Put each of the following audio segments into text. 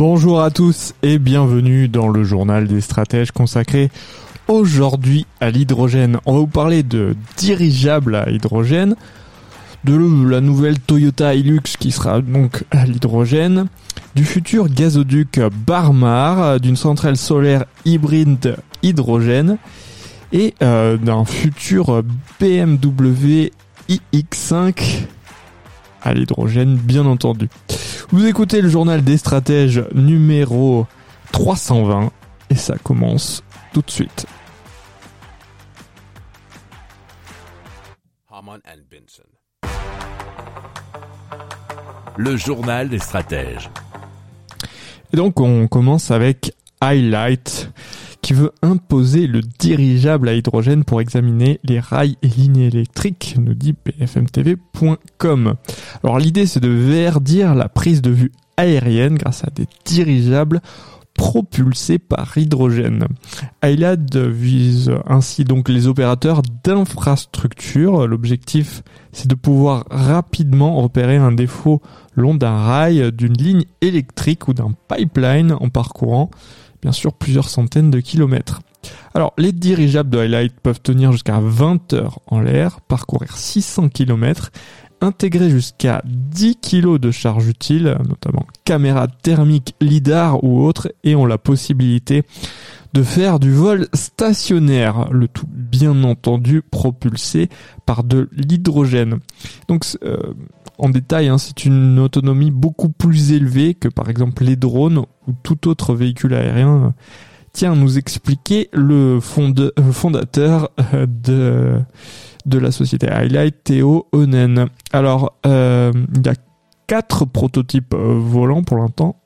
Bonjour à tous et bienvenue dans le journal des stratèges consacré aujourd'hui à l'hydrogène. On va vous parler de dirigeables à hydrogène, de la nouvelle Toyota Hilux qui sera donc à l'hydrogène, du futur gazoduc Barmar, d'une centrale solaire hybride hydrogène et euh, d'un futur BMW iX5 à l'hydrogène bien entendu. Vous écoutez le journal des stratèges numéro 320 et ça commence tout de suite. Le journal des stratèges. Et donc on commence avec Highlight qui veut imposer le dirigeable à hydrogène pour examiner les rails et lignes électriques, nous dit bfmtv.com. Alors l'idée c'est de verdir la prise de vue aérienne grâce à des dirigeables propulsés par hydrogène. Highlight vise ainsi donc les opérateurs d'infrastructure. L'objectif c'est de pouvoir rapidement repérer un défaut long d'un rail, d'une ligne électrique ou d'un pipeline en parcourant bien sûr plusieurs centaines de kilomètres. Alors, les dirigeables de Highlight peuvent tenir jusqu'à 20 heures en l'air, parcourir 600 km, intégrer jusqu'à 10 kg de charge utile, notamment caméra thermique, lidar ou autre, et ont la possibilité de faire du vol stationnaire, le tout bien entendu propulsé par de l'hydrogène. Donc euh, en détail, hein, c'est une autonomie beaucoup plus élevée que par exemple les drones ou tout autre véhicule aérien. Tiens, nous expliquer le euh, fondateur euh, de, de la société Highlight, Théo Onen. Alors, euh, il y a quatre prototypes volants pour l'instant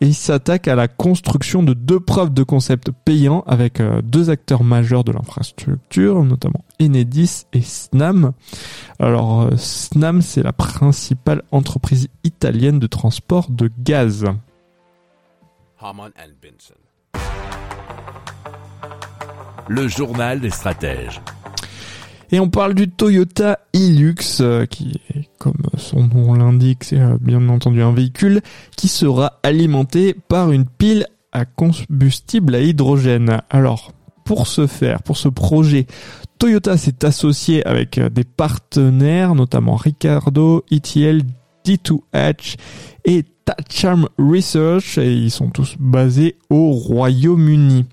et il s'attaque à la construction de deux preuves de concept payants avec euh, deux acteurs majeurs de l'infrastructure, notamment Enedis et Snam. Alors euh, Snam, c'est la principale entreprise italienne de transport de gaz. Le journal des stratèges. Et on parle du Toyota Hilux, euh, qui comme son nom l'indique, c'est euh, bien entendu un véhicule qui sera alimenté par une pile à combustible à hydrogène. Alors, pour ce faire, pour ce projet, Toyota s'est associé avec euh, des partenaires, notamment Ricardo, ETL, D2H et Tacham Research, et ils sont tous basés au Royaume-Uni.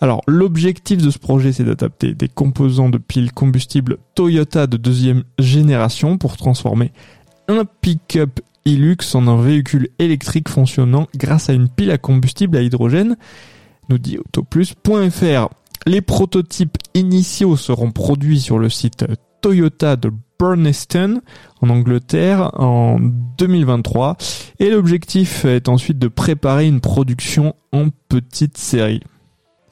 Alors, l'objectif de ce projet, c'est d'adapter des composants de piles combustibles Toyota de deuxième génération pour transformer un pick-up Hilux en un véhicule électrique fonctionnant grâce à une pile à combustible à hydrogène, nous dit autoplus.fr. Les prototypes initiaux seront produits sur le site Toyota de Burneston en Angleterre en 2023 et l'objectif est ensuite de préparer une production en petite série.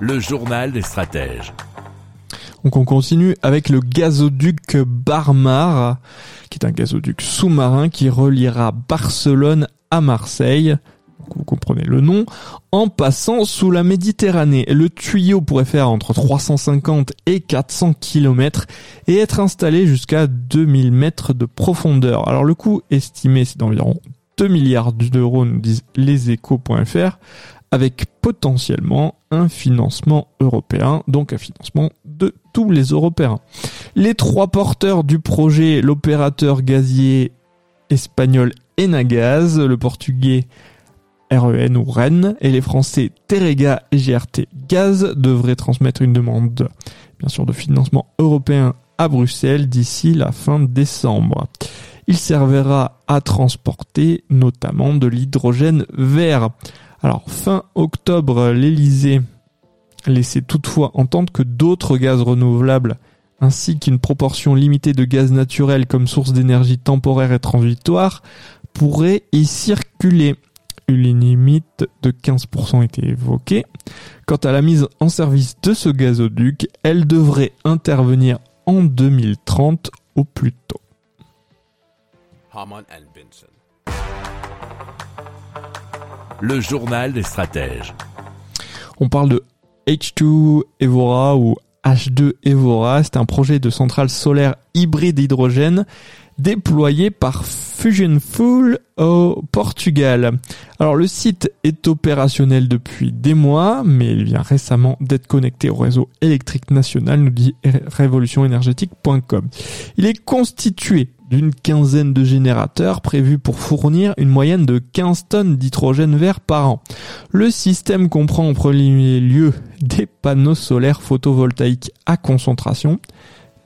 Le journal des stratèges. Donc on continue avec le gazoduc Barmar, qui est un gazoduc sous-marin qui reliera Barcelone à Marseille. vous comprenez le nom, en passant sous la Méditerranée. Le tuyau pourrait faire entre 350 et 400 km et être installé jusqu'à 2000 mètres de profondeur. Alors le coût estimé c'est d'environ 2 milliards d'euros, nous disent leséchos.fr, avec potentiellement un financement européen, donc un financement de tous les Européens. Les trois porteurs du projet, l'opérateur gazier espagnol Enagaz, le portugais REN ou REN et les Français Terega et GRT Gaz devraient transmettre une demande, bien sûr, de financement européen à Bruxelles d'ici la fin décembre. Il servira à transporter notamment de l'hydrogène vert. Alors fin octobre, l'Elysée laissait toutefois entendre que d'autres gaz renouvelables ainsi qu'une proportion limitée de gaz naturel comme source d'énergie temporaire et transitoire pourraient y circuler. Une limite de 15% était évoquée. Quant à la mise en service de ce gazoduc, elle devrait intervenir en 2030 au plus tôt. Le journal des stratèges. On parle de H2 Evora ou H2 Evora. C'est un projet de centrale solaire hybride hydrogène déployé par Fusion Fuel au Portugal. Alors le site est opérationnel depuis des mois, mais il vient récemment d'être connecté au réseau électrique national, nous dit révolutionénergétique.com. Il est constitué d'une quinzaine de générateurs prévus pour fournir une moyenne de 15 tonnes d'hydrogène vert par an. Le système comprend en premier lieu des panneaux solaires photovoltaïques à concentration,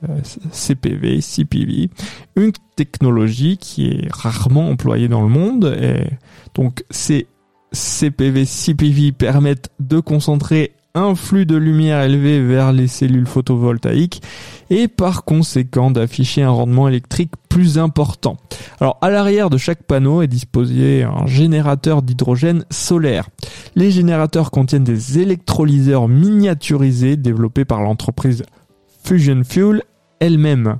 euh, CPV, CPV, une technologie qui est rarement employée dans le monde. Et donc ces CPV, CPV permettent de concentrer un flux de lumière élevé vers les cellules photovoltaïques et par conséquent d'afficher un rendement électrique plus important. Alors à l'arrière de chaque panneau est disposé un générateur d'hydrogène solaire. Les générateurs contiennent des électrolyseurs miniaturisés développés par l'entreprise Fusion Fuel elle-même.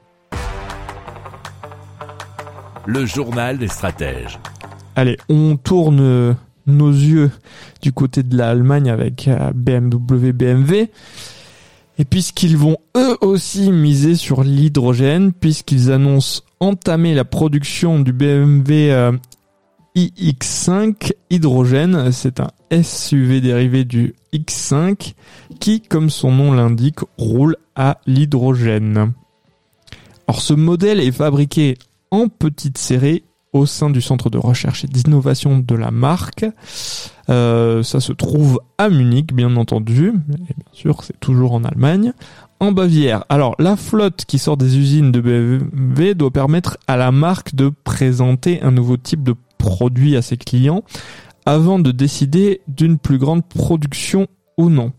Le journal des stratèges. Allez, on tourne nos yeux du côté de l'Allemagne avec euh, BMW, BMW. Et puisqu'ils vont eux aussi miser sur l'hydrogène, puisqu'ils annoncent entamer la production du BMW euh, iX5 hydrogène, c'est un SUV dérivé du X5 qui, comme son nom l'indique, roule à l'hydrogène. Alors ce modèle est fabriqué en petite série au sein du centre de recherche et d'innovation de la marque. Euh, ça se trouve à Munich, bien entendu, et bien sûr c'est toujours en Allemagne. En Bavière. Alors la flotte qui sort des usines de BMW doit permettre à la marque de présenter un nouveau type de produit à ses clients avant de décider d'une plus grande production ou non.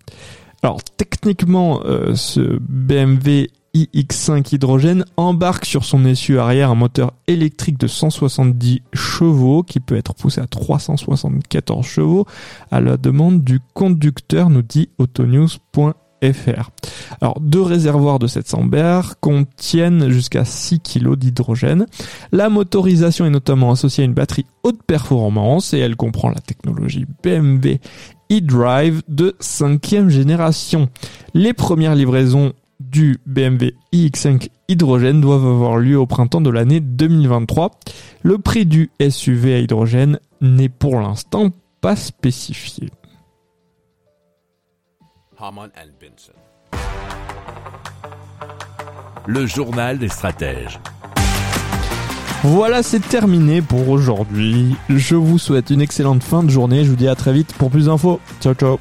Alors techniquement, euh, ce BMW iX5 hydrogène embarque sur son essieu arrière un moteur électrique de 170 chevaux qui peut être poussé à 374 chevaux à la demande du conducteur, nous dit autonews.fr. Alors, deux réservoirs de 700 BR contiennent jusqu'à 6 kg d'hydrogène. La motorisation est notamment associée à une batterie haute performance et elle comprend la technologie BMW e-Drive de cinquième génération. Les premières livraisons du BMW iX5 hydrogène doivent avoir lieu au printemps de l'année 2023. Le prix du SUV à hydrogène n'est pour l'instant pas spécifié. Le journal des stratèges. Voilà, c'est terminé pour aujourd'hui. Je vous souhaite une excellente fin de journée. Je vous dis à très vite pour plus d'infos. Ciao ciao.